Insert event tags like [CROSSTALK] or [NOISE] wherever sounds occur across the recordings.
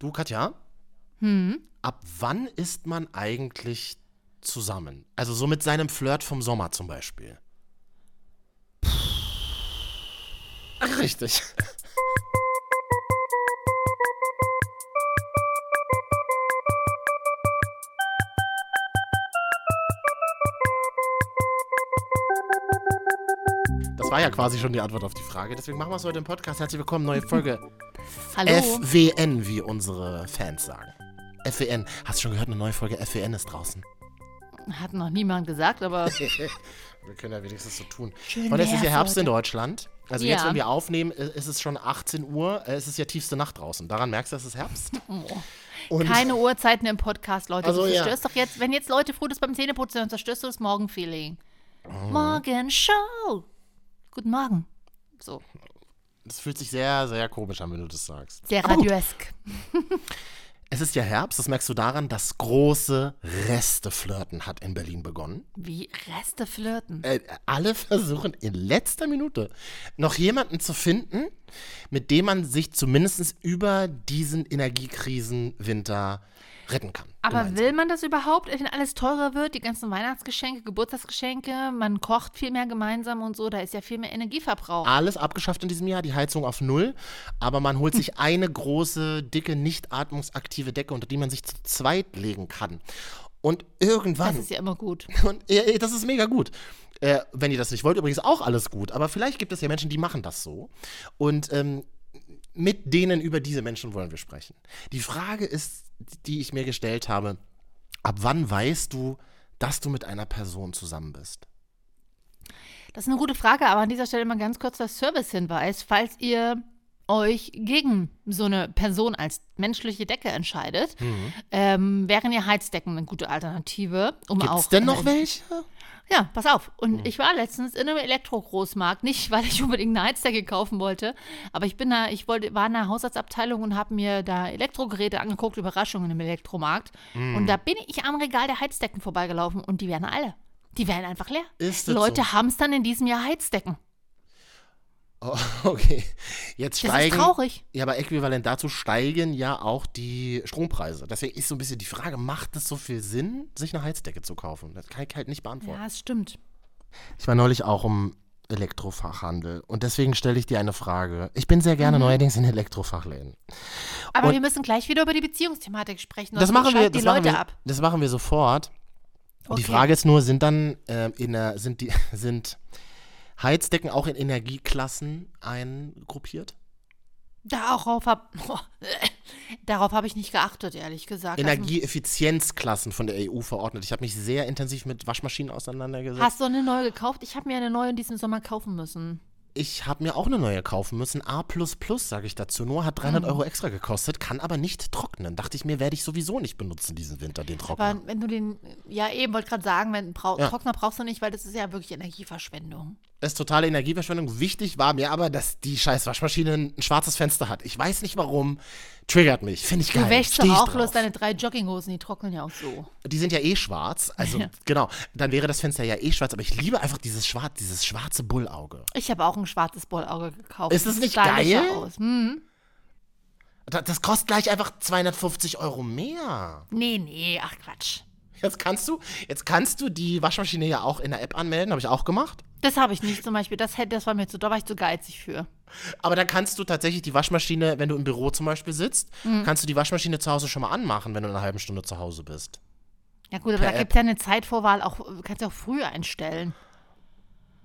Du, Katja, Hm. ab wann ist man eigentlich zusammen? Also so mit seinem Flirt vom Sommer zum Beispiel. Ach, richtig. [LAUGHS] Das war ja quasi schon die Antwort auf die Frage. Deswegen machen wir es heute im Podcast. Herzlich willkommen, neue Folge. [LAUGHS] Hallo. FWN, wie unsere Fans sagen. FWN. Hast du schon gehört, eine neue Folge FWN ist draußen? Hat noch niemand gesagt, aber [LAUGHS] Wir können ja wenigstens so tun. Schön Und es ist ja Herbst in. Deutschland. Also jetzt, Ja. wenn wir aufnehmen, ist es schon 18 Uhr. äh, Es ist ja tiefste Nacht draußen. Daran merkst du, es ist Herbst. [LAUGHS] Und keine Uhrzeiten im Podcast, Leute. Also, du ja. zerstörst doch jetzt, wenn jetzt Leute früh das beim Zähneputzen, dann zerstörst du das Morgenfeeling. Oh. Morgenshow. Guten Morgen. So, es fühlt sich sehr, sehr komisch an, wenn du das sagst. sehr gut, radioesk. Es ist ja Herbst. Das merkst du daran, dass große Reste-Flirten hat in Berlin begonnen. Wie Reste flirten. Äh, alle versuchen in letzter Minute noch jemanden zu finden, mit dem man sich zumindest über diesen Energiekrisen-Winter retten kann. Aber will man das überhaupt, wenn alles teurer wird? Die ganzen Weihnachtsgeschenke, Geburtstagsgeschenke, man kocht viel mehr gemeinsam und so, da ist ja viel mehr Energieverbrauch. alles abgeschafft in diesem Jahr, die Heizung auf Null. Aber man holt [LAUGHS] sich eine große, dicke, nicht atmungsaktive Decke, unter die man sich zu zweit legen kann. Und irgendwann. Das ist ja immer gut. [LAUGHS] Und äh, das ist mega gut. Äh, wenn ihr das nicht wollt, übrigens auch alles gut. Aber vielleicht gibt es ja Menschen, die machen das so. Und ähm, mit denen über diese Menschen wollen wir sprechen. Die Frage ist, die ich mir gestellt habe, ab wann weißt du, dass du mit einer Person zusammen bist? Das ist eine gute Frage, aber an dieser Stelle mal ganz kurz der Servicehinweis. Falls ihr euch gegen so eine Person als menschliche Decke entscheidet, ähm, wären ja Heizdecken eine gute Alternative. Um Gibt auch, es denn noch welche? Ja, pass auf. Und ich war letztens in einem Elektro-Großmarkt, nicht weil ich unbedingt eine Heizdecke kaufen wollte, aber ich bin da, ich wollte, war in der Hausarztabteilung und habe mir da Elektrogeräte angeguckt, Überraschungen im Elektromarkt. Und da bin ich am Regal der Heizdecken vorbeigelaufen und die wären alle. Die wären einfach leer. Ist das Leute so? haben es dann in diesem Jahr Heizdecken. Oh, [LAUGHS] okay. Jetzt Das steigen. ist traurig. Ja, aber äquivalent dazu steigen ja auch die Strompreise. Deswegen ist so ein bisschen die Frage, macht es so viel Sinn, sich eine Heizdecke zu kaufen? Das kann ich halt nicht beantworten. Ja, es stimmt. Ich war neulich auch im Elektrofachhandel und deswegen stelle ich dir eine Frage. Ich bin sehr gerne Mhm. neuerdings in Elektrofachläden. Aber Und- wir müssen gleich wieder über die Beziehungsthematik sprechen. Das machen wir, das die machen Leute wir, ab. das machen wir sofort. Und Die Okay. Frage ist nur, sind dann ähm, in der, sind die [LAUGHS] sind Heizdecken auch in Energieklassen eingruppiert? Darauf habe [LAUGHS] darauf hab ich nicht geachtet, ehrlich gesagt. Also, Energieeffizienzklassen von der EU verordnet. Ich habe mich sehr intensiv mit Waschmaschinen auseinandergesetzt. Hast du eine neue gekauft? Ich habe mir eine neue in diesem Sommer kaufen müssen. Ich habe mir auch eine neue kaufen müssen. A, sage ich dazu. Nur hat Mhm. 300 Euro extra gekostet, kann aber nicht trocknen. Dachte ich mir, werde ich sowieso nicht benutzen diesen Winter, den Trockner. Aber wenn du den, ja eben, wollte gerade sagen, wenn Ja. Trockner brauchst du nicht, weil das ist ja wirklich Energieverschwendung. Das ist totale Energieverschwendung. Wichtig war mir aber, dass die scheiß Waschmaschine ein schwarzes Fenster hat. Ich weiß nicht warum. Triggert mich. Finde ich geil. Du wäschst doch auch drauf. bloß deine drei Jogginghosen, die trocknen ja auch so. Die sind ja eh schwarz. Also, Ja. genau. Dann wäre das Fenster ja eh schwarz. Aber ich liebe einfach dieses, schwarz, dieses schwarze Bullauge. Ich habe auch ein schwarzes Bollauge gekauft. Ist das Sieht nicht geil? Hm. Da- Das kostet gleich einfach 250 Euro mehr. Nee, nee, ach Quatsch. Jetzt kannst du, jetzt kannst du die Waschmaschine ja auch in der App anmelden. Habe ich auch gemacht. Das habe ich nicht zum Beispiel. Das, hätte, das war mir zu, da war ich zu geizig für. Aber dann kannst du tatsächlich die Waschmaschine, wenn du im Büro zum Beispiel sitzt, Mhm. kannst du die Waschmaschine zu Hause schon mal anmachen, wenn du in einer halben Stunde zu Hause bist. Ja gut, aber Per da gibt es ja eine Zeitvorwahl, auch kannst du auch früh einstellen.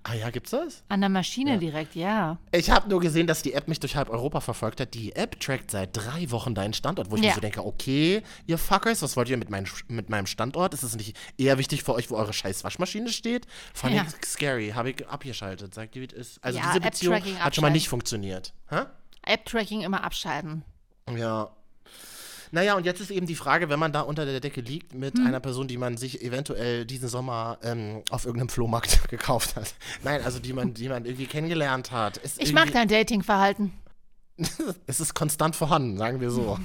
Ah ja, gibt's das? An der Maschine direkt, ja. Ich habe nur gesehen, dass die App mich durch halb Europa verfolgt hat. Die App trackt seit drei Wochen deinen Standort, wo ich Ja. mir so denke, okay, ihr Fuckers, was wollt ihr mit, mein, mit meinem Standort? Ist es nicht eher wichtig für euch, wo eure scheiß Waschmaschine steht? Fand Ja. ich scary, habe ich abgeschaltet. Sagt ihr, wie es ist. Also Ja, diese Beziehung hat schon mal nicht funktioniert. App-Tracking immer abschalten. Ja. Naja, und jetzt ist eben die Frage, wenn man da unter der Decke liegt mit Hm. einer Person, die man sich eventuell diesen Sommer ähm, auf irgendeinem Flohmarkt [LAUGHS] gekauft hat. Nein, also die man, die man irgendwie kennengelernt hat. Ist Ich mag dein Datingverhalten. [LAUGHS] Es ist konstant vorhanden, sagen wir so.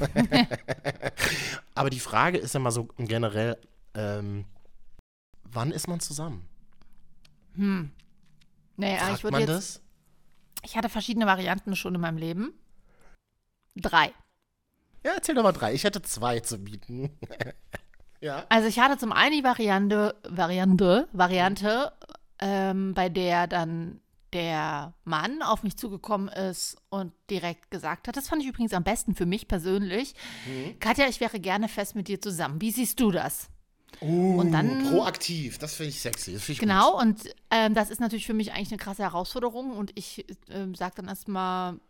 [LAUGHS] Aber die Frage ist ja mal so generell, ähm, wann ist man zusammen? Naja, ich Fragt würde man jetzt. das? Ich hatte verschiedene Varianten schon in meinem Leben. Drei. Ja, erzähl doch mal drei. Ich hätte zwei zu bieten. [LAUGHS] ja. Also ich hatte zum einen die Variante, Variante, Variante, ähm, bei der dann der Mann auf mich zugekommen ist und direkt gesagt hat, das fand ich übrigens am besten für mich persönlich, Mhm. Katja, ich wäre gerne fest mit dir zusammen. Wie siehst du das? Uh, Und dann- proaktiv. Das finde ich sexy. Find ich Genau, und ähm, das ist natürlich für mich eigentlich eine krasse Herausforderung und ich ähm, sage dann erstmal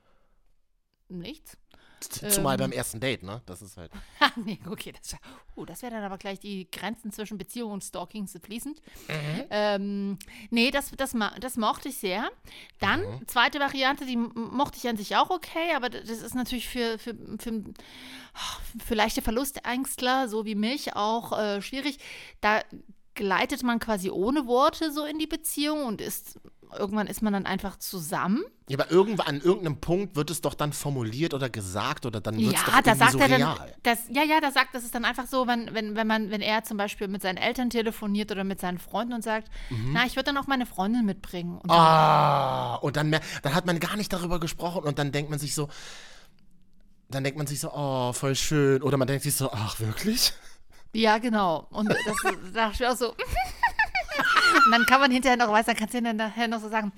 nichts. Gut. Zumal ähm, beim ersten Date, ne? Das ist halt. [LAUGHS] Ha, nee, okay, das, uh, das wäre dann aber gleich die Grenzen zwischen Beziehung und Stalking sind fließend. Mhm. Ähm, nee, das, das, das mochte ich sehr. Dann, Mhm. zweite Variante, die mochte ich an sich auch okay, aber das ist natürlich für, für, für, für leichte Verlustängstler, so wie mich, auch äh, schwierig. Da gleitet man quasi ohne Worte so in die Beziehung und ist irgendwann ist man dann einfach zusammen. Ja, aber irgendwann an irgendeinem Punkt wird es doch dann formuliert oder gesagt oder dann wird es doch Ja, da irgendwie sagt so er dann, real. das, ja, ja, da sagt, das ist dann einfach so, wenn, wenn, wenn man, wenn er zum Beispiel mit seinen Eltern telefoniert oder mit seinen Freunden und sagt, na, ich würde dann auch meine Freundin mitbringen. Und Mhm. Ah, und dann, mer- dann hat man gar nicht darüber gesprochen und dann denkt man sich so, dann denkt man sich so, oh, voll schön. Oder man denkt sich so, ach, wirklich? Ja, genau. Und das da ich auch so. [LAUGHS] und dann kann man hinterher noch, weiß, dann kannst du dann nachher noch so sagen,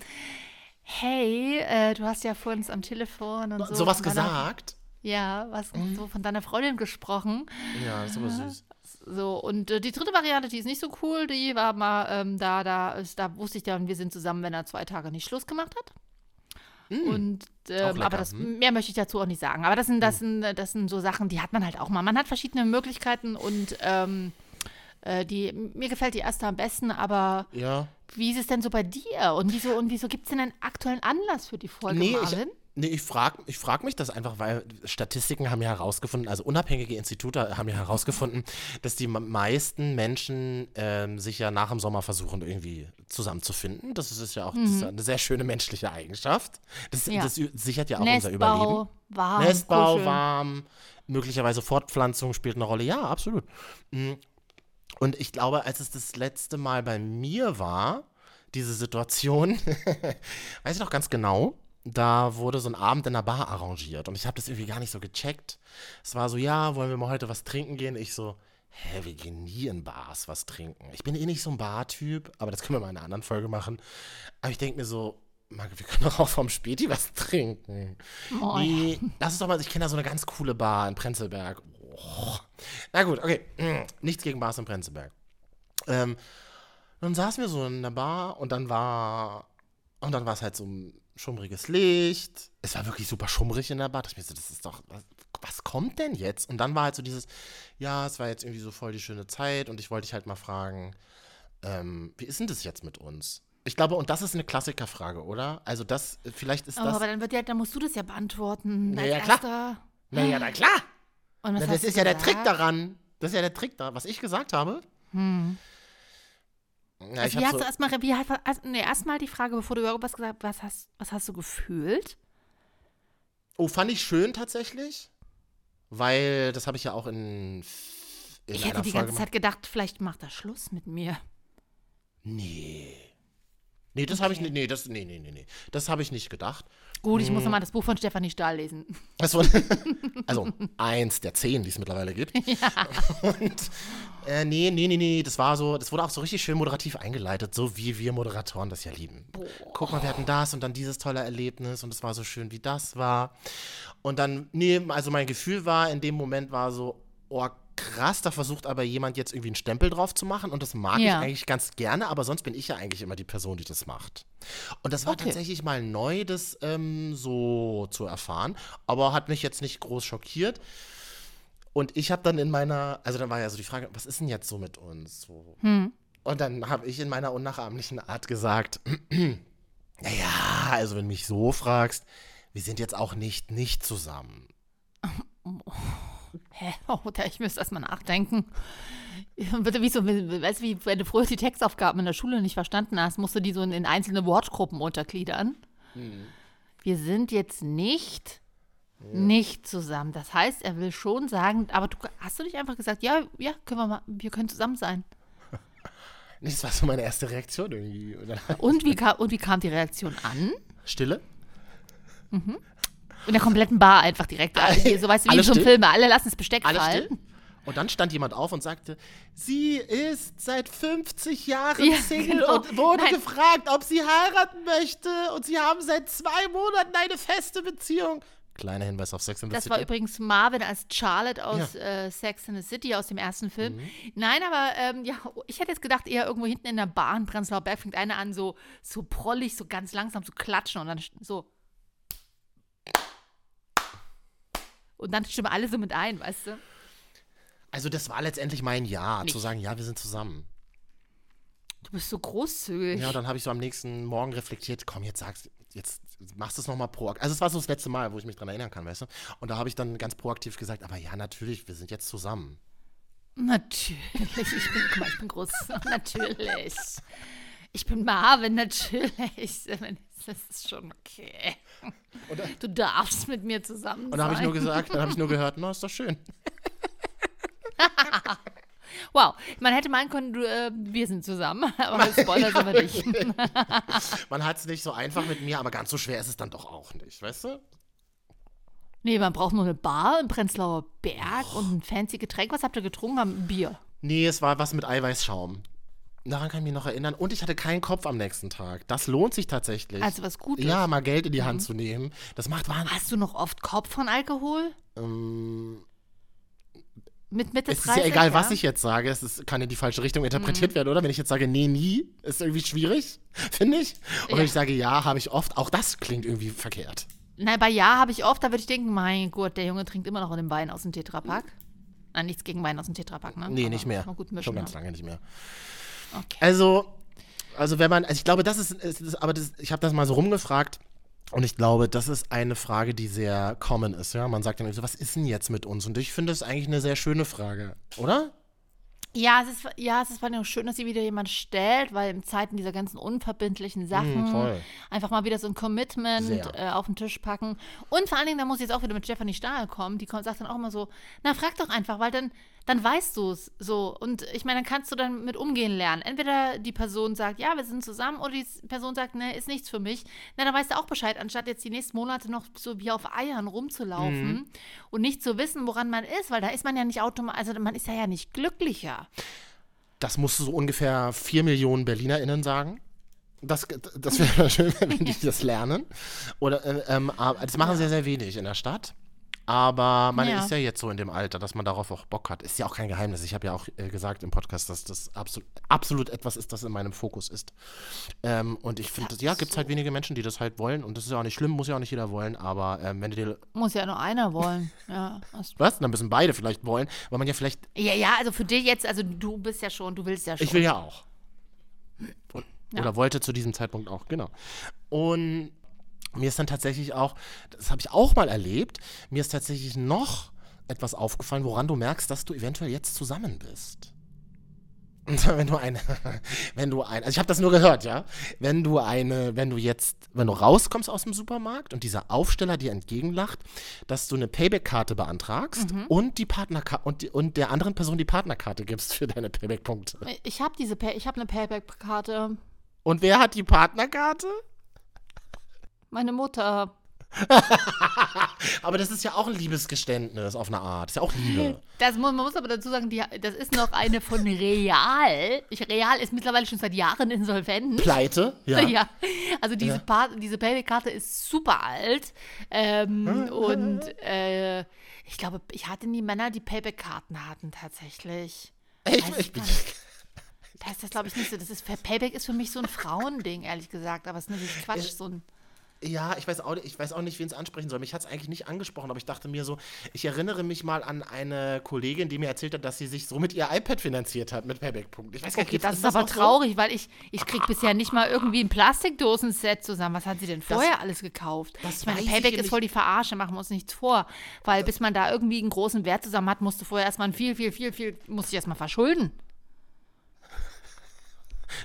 hey, äh, du hast ja vorhin am Telefon und so. Sowas gesagt? Ja, was Mhm. so von deiner Freundin gesprochen. Ja, ist aber süß. So, und äh, die dritte Variante, die ist nicht so cool, die war mal, ähm, da, da, ist, da wusste ich dann, wir sind zusammen, wenn er zwei Tage nicht Schluss gemacht hat. Und ähm, aber das, hm. mehr möchte ich dazu auch nicht sagen. Aber das sind, das, sind, das sind so Sachen, die hat man halt auch mal. Man hat verschiedene Möglichkeiten und ähm, äh, die, mir gefällt die erste am besten, aber Ja. wie ist es denn so bei dir? Und wieso, und wieso gibt es denn einen aktuellen Anlass für die Folge, Nee, ich, Marvin? nee, ich frage ich frag mich das einfach, weil Statistiken haben ja herausgefunden, also unabhängige Institute haben ja herausgefunden, dass die meisten Menschen ähm, sich ja nach dem Sommer versuchen, irgendwie zusammenzufinden. Das ist ja auch das ist eine sehr schöne menschliche Eigenschaft. Das, Mhm. Ja. das sichert ja auch unser Überleben. Nestbau, warm, Nestbau, kuscheln. warm, möglicherweise Fortpflanzung spielt eine Rolle. Ja, absolut. Und ich glaube, als es das letzte Mal bei mir war, diese Situation, [LAUGHS] weiß ich noch ganz genau, da wurde so ein Abend in der Bar arrangiert und ich habe das irgendwie gar nicht so gecheckt. Es war so, ja, wollen wir mal heute was trinken gehen? Ich so, hä, wir gehen nie in Bars was trinken. Ich bin eh nicht so ein Bartyp, aber das können wir mal in einer anderen Folge machen. Aber ich denke mir so, Marc, wir können doch auch vom Späti was trinken. Moin. Nee, lass uns doch mal, ich kenne da so eine ganz coole Bar in Prenzlberg. Na gut, okay. [CLEARS THROAT] Nichts gegen Bars in Prenzlberg. Ähm, dann saßen wir so in der Bar und dann war, und dann war es halt so ein schummriges Licht. Es war wirklich super schummrig in der Bar. Das, mir so, das ist doch, was, was kommt denn jetzt? Und dann war halt so dieses, ja, es war jetzt irgendwie so voll die schöne Zeit und ich wollte dich halt mal fragen, ähm, wie ist denn das jetzt mit uns? Ich glaube, und das ist eine Klassikerfrage, oder? Also das, vielleicht ist Oh, das. aber dann, wird ja, dann musst du das ja beantworten. Na als ja, klar. Naja, na klar. Und was Na, das ist ja der gesagt? Trick daran. Das ist ja der Trick da, was ich gesagt habe. Hm. Ja, ich Also, wie hast so, du erstmal, also, nee, erstmal die Frage, bevor du irgendwas gesagt hast, was hast, was hast du gefühlt? oh, fand ich schön tatsächlich. Weil, das habe ich ja auch in, in Ich hätte die Folge ganze Zeit gedacht, vielleicht macht er Schluss mit mir. Nee. Nee, das habe ich Okay. nicht. Nee, das, nee, nee, nee, nee. Das habe ich nicht gedacht. Gut, ich Hm. muss nochmal das Buch von Stefanie Stahl lesen. War, [LAUGHS] also eins der zehn, die es mittlerweile gibt. [LAUGHS] Und äh, nee, nee, nee, nee, das war so, das wurde auch so richtig schön moderativ eingeleitet, so wie wir Moderatoren das ja lieben. Guck mal, wir hatten das und dann dieses tolle Erlebnis und es war so schön, wie das war. Und dann, nee, also mein Gefühl war, in dem Moment war so, oh krass, da versucht aber jemand jetzt irgendwie einen Stempel drauf zu machen und das mag ich Ja. eigentlich ganz gerne, aber sonst bin ich ja eigentlich immer die Person, die das macht. Und das war Okay. tatsächlich mal neu, das ähm, so zu erfahren, aber hat mich jetzt nicht groß schockiert. Und ich habe dann in meiner, also dann war ja so die Frage, was ist denn jetzt so mit uns? So. Hm. Und dann habe ich in meiner unnachahmlichen Art gesagt, [CLEARS THROAT] naja, also wenn du mich so fragst, wir sind jetzt auch nicht nicht zusammen. [LAUGHS] Hä? [LAUGHS] Oh, ich müsste erstmal nachdenken. [LAUGHS] Bitte, wie so, weißt du, wie wenn du früher die Textaufgaben in der Schule nicht verstanden hast, musst du die so in, in einzelne Wortgruppen untergliedern. Hm. Wir sind jetzt nicht nicht zusammen. Das heißt, er will schon sagen, aber du hast du nicht einfach gesagt, ja, ja, können wir mal, wir können zusammen sein. [LAUGHS] Das war so meine erste Reaktion irgendwie. Und wie, kam, und wie kam die Reaktion an? Stille. In der kompletten Bar einfach direkt. Also, so weißt du, wie so einem still? Film. Alle lassen das Besteck Alles fallen. still. Und dann stand jemand auf und sagte, sie ist seit 50 Jahren Ja, Single genau. und wurde Nein. gefragt, ob sie heiraten möchte. Und sie haben seit zwei Monaten eine feste Beziehung. Kleiner Hinweis auf Sex in the Das City. war übrigens Marvin als Charlotte aus äh, Sex in the City, aus dem ersten Film. Mhm. Nein, aber ähm, ja, ich hätte jetzt gedacht, eher irgendwo hinten in der Bahn, Prenzlauer Berg, fängt einer an, so, so prollig, so ganz langsam zu klatschen und dann so. Und dann stimmen alle so mit ein, weißt du? also das war letztendlich mein Ja, Nicht. zu sagen, ja, wir sind zusammen. Du bist so großzügig. Ja, und dann habe ich so am nächsten Morgen reflektiert, komm, jetzt sagst jetzt machst du es nochmal proaktiv. Also es war so das letzte Mal, wo ich mich dran erinnern kann, weißt du? Und da habe ich dann ganz proaktiv gesagt, aber ja, natürlich, wir sind jetzt zusammen. Natürlich. Ich bin, guck mal, ich bin groß. [LAUGHS] Natürlich. Ich bin Marvin, natürlich. [LAUGHS] Das ist schon okay. Du darfst mit mir zusammen Und dann habe ich sein. nur gesagt, dann habe ich nur gehört, na, ist doch schön. [LAUGHS] Wow, man hätte meinen können, du, äh, wir sind zusammen, [LAUGHS] aber Spoiler sind wir nicht. Man hat es nicht so einfach mit mir, aber ganz so schwer ist es dann doch auch nicht, weißt du? Nee, man braucht nur eine Bar im Prenzlauer Berg und ein fancy Getränk. Was habt ihr getrunken? Haben Bier. Nee, es war was mit Eiweißschaum. Daran kann ich mich noch erinnern. Und ich hatte keinen Kopf am nächsten Tag. Das lohnt sich tatsächlich. Also was Gutes. ja, mal Geld in die Hand zu nehmen. Das macht Wahnsinn. Hast du noch oft Kopf von Alkohol? Ähm, Mit Mitte es ist 30? ja egal, was ja? ich jetzt sage. Es ist, kann in die falsche Richtung interpretiert werden, oder? Wenn ich jetzt sage, nee, nie, ist irgendwie schwierig, [LAUGHS] finde ich. Und wenn Ja. ich sage, ja, habe ich oft, auch das klingt irgendwie verkehrt. Nein, bei Ja habe ich oft, da würde ich denken, mein Gott, der Junge trinkt immer noch den Wein aus dem Tetrapack. Nein, nichts gegen Wein aus dem Tetrapack, ne? Nee, Aber nicht mehr. Gut mischen, Schon ganz ja. lange nicht mehr. Okay. Also, also wenn man, also ich glaube, das ist, es ist aber das, ich habe das mal so rumgefragt und ich glaube, das ist eine Frage, die sehr common ist. Ja, man sagt dann so, was ist denn jetzt mit uns? Und ich finde das eigentlich eine sehr schöne Frage, oder? Ja, es ist, ja, es ist vor allem auch schön, dass sie wieder jemand stellt, weil in Zeiten dieser ganzen unverbindlichen Sachen Mm, einfach mal wieder so ein Commitment äh, auf den Tisch packen. Und vor allen Dingen, da muss ich jetzt auch wieder mit Stephanie Stahl kommen, die kommt, sagt dann auch immer so, na, frag doch einfach, weil dann, dann weißt du es so. Und ich meine, dann kannst du dann mit umgehen lernen. Entweder die Person sagt, ja, wir sind zusammen, oder die Person sagt, ne, ist nichts für mich. Na, dann weißt du auch Bescheid, anstatt jetzt die nächsten Monate noch so wie auf Eiern rumzulaufen und nicht zu wissen, woran man ist, weil da ist man ja nicht automatisch, also man ist ja ja nicht glücklicher. Das musst du so ungefähr vier Millionen BerlinerInnen sagen. Das, das wäre [LAUGHS] schön, wenn die das lernen. Oder, äh, ähm, aber das machen sehr, sehr wenig in der Stadt. Aber man Ja. ist ja jetzt so in dem Alter, dass man darauf auch Bock hat. Ist ja auch kein Geheimnis. Ich habe ja auch äh, gesagt im Podcast, dass das absolut, absolut etwas ist, das in meinem Fokus ist. Ähm, und ich finde, ja, gibt es halt wenige Menschen, die das halt wollen. Und das ist ja auch nicht schlimm, muss ja auch nicht jeder wollen. Aber ähm, wenn du dir. Muss ja nur einer wollen. Ja, [LAUGHS] Was? Dann müssen beide vielleicht wollen, weil man ja vielleicht. ja, ja, also für dich jetzt, also du bist ja schon, du willst ja schon. Ich will ja auch. Und, Ja. Oder wollte zu diesem Zeitpunkt auch, genau. Und mir ist dann tatsächlich auch, das habe ich auch mal erlebt, mir ist tatsächlich noch etwas aufgefallen, woran du merkst, dass du eventuell jetzt zusammen bist. [LAUGHS] Und wenn du eine, [LAUGHS] wenn du ein, also ich habe das nur gehört, ja, wenn du eine, wenn du jetzt, wenn du rauskommst aus dem Supermarkt und dieser Aufsteller dir entgegenlacht, dass du eine Payback-Karte beantragst und die Partnerkarte und, die, und der anderen Person die Partnerkarte gibst für deine Payback-Punkte. Ich habe diese, Pay ich habe eine Payback-Karte. Und wer hat die Partnerkarte? Meine Mutter. [LAUGHS] Aber das ist ja auch ein Liebesgeständnis auf eine Art. Das ist ja auch Liebe. Das muss, man muss aber dazu sagen, die, das ist noch eine von Real. Ich, Real ist mittlerweile schon seit Jahren insolvent. Pleite? Ja. [LAUGHS] Ja, also diese, Pa- diese Payback-Karte ist super alt. Ähm, und äh, ich glaube, ich hatte nie Männer, die Payback-Karten hatten tatsächlich. Ich, ich bin, gar nicht. Da ist das, glaube ich, nicht so. Das ist, Payback ist für mich so ein Frauending, ehrlich gesagt. Aber es ist natürlich Quatsch. So ein, ja, ich weiß auch, nicht- ich weiß auch nicht, wen es ansprechen soll. Mich hat es eigentlich nicht angesprochen, aber ich dachte mir so, ich erinnere mich mal an eine Kollegin, die mir erzählt hat, dass sie sich so mit ihr iPad finanziert hat mit Payback-Punkten. Ich weiß gar nicht, okay, das ist aber auch so? traurig, weil ich, ich kriege bisher nicht mal irgendwie ein Plastikdosen-Set zusammen. Was hat sie denn vorher alles gekauft? das ich meine, ich Payback ja ist voll die Verarsche, machen wir uns nichts vor. Weil bis man da irgendwie einen großen Wert zusammen hat, musst du vorher erstmal viel, viel, viel, viel, musst dich erstmal verschulden.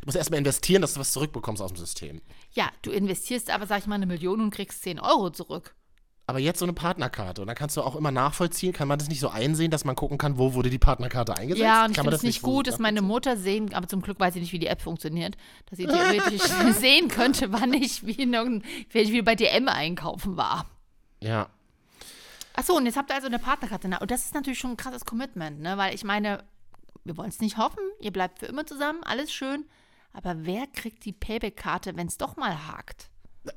Du musst erstmal investieren, dass du was zurückbekommst aus dem System. Ja, du investierst aber, sag ich mal, eine Million und kriegst 10 Euro zurück. Aber jetzt so eine Partnerkarte. Und dann kannst du auch immer nachvollziehen, kann man das nicht so einsehen, dass man gucken kann, wo wurde die Partnerkarte eingesetzt? Ja, und ich finde es nicht so gut, dass meine Mutter sehen, aber zum Glück weiß ich nicht, wie die App funktioniert, dass sie [LAUGHS] theoretisch [LAUGHS] sehen könnte, wann ich wie, in ich bei DM einkaufen war. Ja. Achso, und jetzt habt ihr also eine Partnerkarte. Und das ist natürlich schon ein krasses Commitment, ne? Weil ich meine, wir wollen es nicht hoffen, ihr bleibt für immer zusammen, alles schön. Aber wer kriegt die Payback-Karte, wenn es doch mal hakt?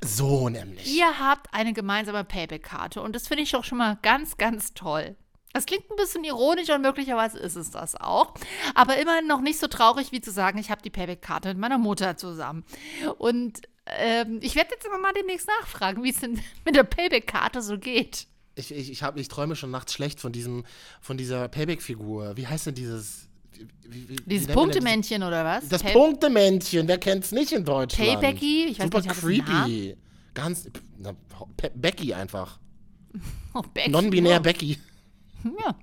So nämlich. Ihr habt eine gemeinsame Payback-Karte und das finde ich doch schon mal ganz, ganz toll. Das klingt ein bisschen ironisch und möglicherweise ist es das auch. Aber immerhin noch nicht so traurig, wie zu sagen, ich habe die Payback-Karte mit meiner Mutter zusammen. Und ähm, ich werde jetzt immer mal demnächst nachfragen, wie es denn [LAUGHS] mit der Payback-Karte so geht. Ich, ich, ich, hab, ich träume schon nachts schlecht von diesem, von dieser Payback-Figur. Wie heißt denn dieses? Wie, wie, wie Dieses Punktemännchen oder was? Das Pay- Punktemännchen, wer kennt's nicht in Deutschland? Paybacky? Ich weiß Super nicht, creepy. Ganz, na, Pe Becky einfach. [LAUGHS] Oh, Becky. Non-binär Oh. Becky. [LAUGHS] Ja.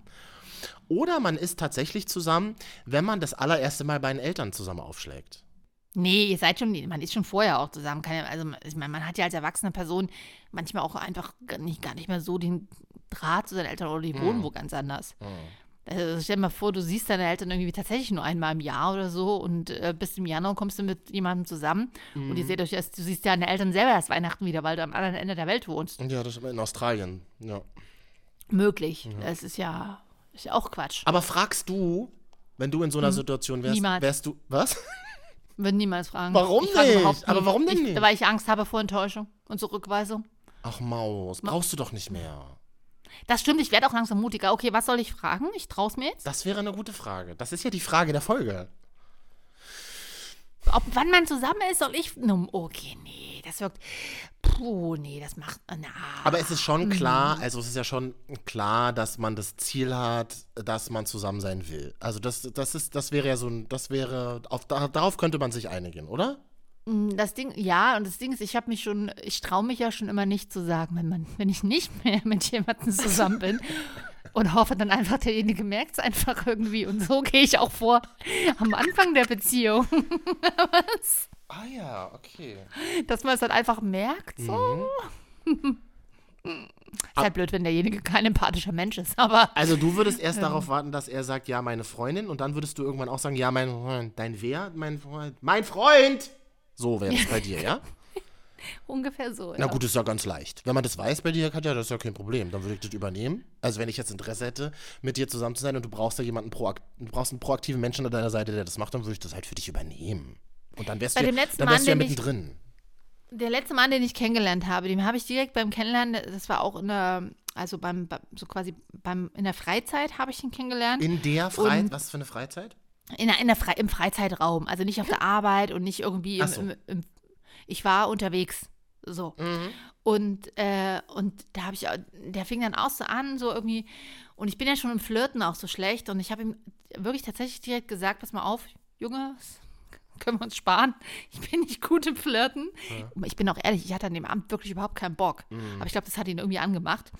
Oder man ist tatsächlich zusammen, wenn man das allererste Mal bei den Eltern zusammen aufschlägt. Nee, ihr seid schon, man ist schon vorher auch zusammen. Ja, also, ich meine, man hat ja als erwachsene Person manchmal auch einfach gar nicht, gar nicht mehr so den Draht zu seinen Eltern oder die wohnen wo ganz anders. Also stell dir mal vor, du siehst deine Eltern irgendwie tatsächlich nur einmal im Jahr oder so und äh, bis im Januar kommst du mit jemandem zusammen und ihr Mhm. seht euch erst, du siehst deine Eltern selber erst Weihnachten wieder, weil du am anderen Ende der Welt wohnst. Ja, das ist in Australien. Ja. Möglich. Das ist ja, ist ja auch Quatsch. Aber fragst du, wenn du in so einer Situation wärst, Hm. Niemals. wärst du. Was? Würde niemals fragen. Warum Ich frage nicht? Aber warum denn ich, nicht? Weil ich Angst habe vor Enttäuschung und Zurückweisung. Ach, Maus, brauchst du doch nicht mehr. Das stimmt, ich werde auch langsam mutiger. Okay, was soll ich fragen? Ich traue es mir jetzt. Das wäre eine gute Frage. Das ist ja die Frage der Folge. Ob wann man zusammen ist, soll ich. Okay, nee, das wirkt. Puh, nee, das macht. Na. Aber es ist Mhm. schon klar, also es ist ja schon klar, dass man das Ziel hat, dass man zusammen sein will. Also das, das ist, das wäre ja so ein, das wäre, auf, da- darauf könnte man sich einigen, oder? Das Ding, ja, und das Ding ist, ich habe mich schon, ich traue mich ja schon immer nicht zu sagen, wenn man, wenn ich nicht [LAUGHS] mehr mit jemandem zusammen bin und hoffe dann einfach, derjenige merkt es einfach irgendwie. Und so gehe ich auch vor am Anfang der Beziehung, [LAUGHS] Ah ja, okay. dass man es dann einfach merkt. So. Mhm. [LAUGHS] ist halt blöd, wenn derjenige kein empathischer Mensch ist, aber Also du würdest erst darauf warten, dass er sagt, ja, meine Freundin, und dann würdest du irgendwann auch sagen, ja, mein Freund. Dein wer? Mein Freund. Mein Freund! So wäre es bei dir, ja? [LAUGHS] ungefähr so. Na ja. gut, ist ja ganz leicht. Wenn man das weiß bei dir, Katja, das ist ja kein Problem. Dann würde ich das übernehmen. Also wenn ich jetzt Interesse hätte, mit dir zusammen zu sein und du brauchst da jemanden, proakt du brauchst einen proaktiven Menschen an deiner Seite, der das macht, dann würde ich das halt für dich übernehmen. Und dann wärst Bei du, dem ja- letzten dann wärst Mann, du ja den ich- mittendrin. Der letzte Mann, den ich kennengelernt habe, dem habe ich direkt beim Kennenlernen, das war auch in der, also beim, so quasi beim, in der Freizeit habe ich ihn kennengelernt. In der Freizeit, was für eine Freizeit? In der, in der Fre im Freizeitraum, also nicht auf der Arbeit und nicht irgendwie im, so. im, im ich war unterwegs. So. Mhm. Und, äh, und da habe ich, auch- der fing dann auch so an, so irgendwie, und ich bin ja schon im Flirten auch so schlecht und ich habe ihm wirklich tatsächlich direkt gesagt, pass mal auf, Junge, können wir uns sparen. Ich bin nicht gut im Flirten. Ich bin auch ehrlich, ich hatte an dem Abend wirklich überhaupt keinen Bock. Aber ich glaube, das hat ihn irgendwie angemacht.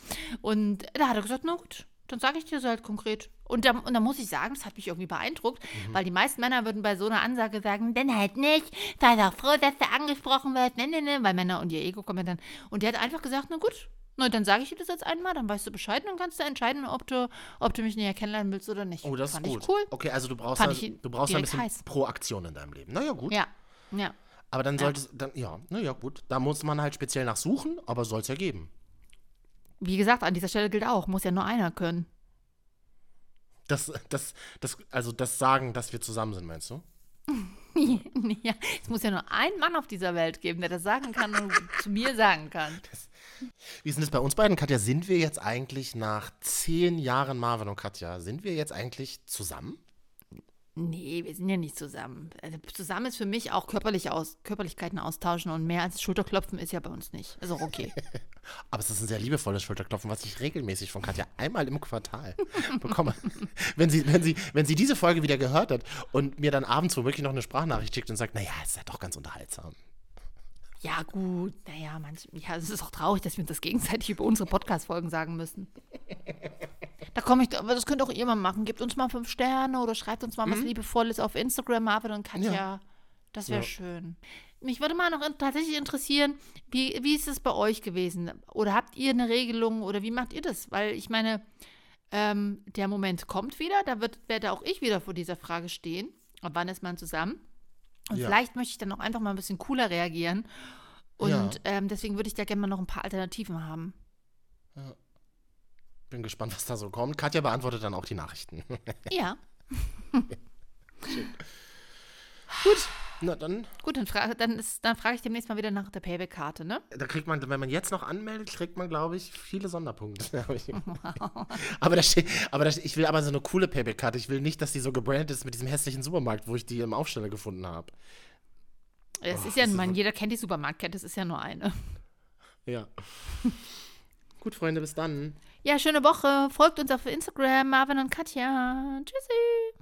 Und da hat er gesagt, na gut, dann sage ich dir so halt konkret. Und da, und da muss ich sagen, das hat mich irgendwie beeindruckt, weil die meisten Männer würden bei so einer Ansage sagen, dann halt nicht, sei doch froh, dass du angesprochen wirst, ne, ne, ne, weil Männer und ihr Ego kommen dann. Und der hat einfach gesagt, na gut, na, dann sage ich dir das jetzt einmal, dann weißt du Bescheid und dann kannst du entscheiden, ob du, ob du mich näher kennenlernen willst oder nicht. Oh, das Fand ist gut. ich cool. Okay, also du brauchst, ihn du brauchst ein bisschen heiß. Proaktion in deinem Leben. Naja, gut. Ja, ja. Aber dann solltest dann, ja, naja, gut. Da muss man halt speziell nach suchen, aber soll es ja geben. Wie gesagt, an dieser Stelle gilt auch, muss ja nur einer können. Das, das, das, also das Sagen, dass wir zusammen sind, meinst du? [LAUGHS] ja, es muss ja nur einen Mann auf dieser Welt geben, der das sagen kann und [LAUGHS] zu mir sagen kann. Wie ist denn das bei uns beiden, Katja? Sind wir jetzt eigentlich nach zehn Jahren Marvin und Katja, sind wir jetzt eigentlich zusammen? Nee, wir sind ja nicht zusammen. Also zusammen ist für mich auch körperlich aus, Körperlichkeiten austauschen und mehr als Schulterklopfen ist ja bei uns nicht. Also okay. [LAUGHS] Aber es ist ein sehr liebevolles Schulterklopfen, was ich regelmäßig von Katja einmal im Quartal [LAUGHS] bekomme. wenn, sie, wenn, sie, wenn sie diese Folge wieder gehört hat und mir dann abends womöglich noch eine Sprachnachricht schickt und sagt, naja, es ist ja doch ganz unterhaltsam. Ja, gut, naja, manch, ja, es ist auch traurig, dass wir uns das gegenseitig über unsere Podcast-Folgen sagen müssen. Da komme ich, aber das könnt auch ihr mal machen. Gebt uns mal fünf Sterne oder schreibt uns mal was Liebevolles auf Instagram, Marvin und Katja. Ja. Das wäre Ja. schön. Mich würde mal noch in, tatsächlich interessieren, wie, wie ist es bei euch gewesen? Oder habt ihr eine Regelung oder wie macht ihr das? Weil ich meine, ähm, der Moment kommt wieder, da wird, werde auch ich wieder vor dieser Frage stehen. Ab wann ist man zusammen? Und Ja. vielleicht möchte ich dann auch einfach mal ein bisschen cooler reagieren. Und Ja. ähm, deswegen würde ich da gerne mal noch ein paar Alternativen haben. Bin gespannt, was da so kommt. Katja beantwortet dann auch die Nachrichten. [LAUGHS] Ja. [LAUGHS] Gut, na dann, Gut, dann, fra dann, ist- dann frage ich demnächst mal wieder nach der Payback-Karte, ne? da kriegt man, wenn man jetzt noch anmeldet, kriegt man, glaube ich, viele Sonderpunkte. [LAUGHS] [LAUGHS] aber da steht, aber da steht, ich will aber so eine coole Payback-Karte. Ich will nicht, dass die so gebrandet ist mit diesem hässlichen Supermarkt, wo ich die im Aufsteller gefunden habe. Es Oh, ist ja, ist man, so- jeder kennt die Supermarktkette, es ist ja nur eine. [LAUGHS] Ja. Gut, Freunde, bis dann. Ja, schöne Woche. Folgt uns auf Instagram, Marvin und Katja. Tschüssi.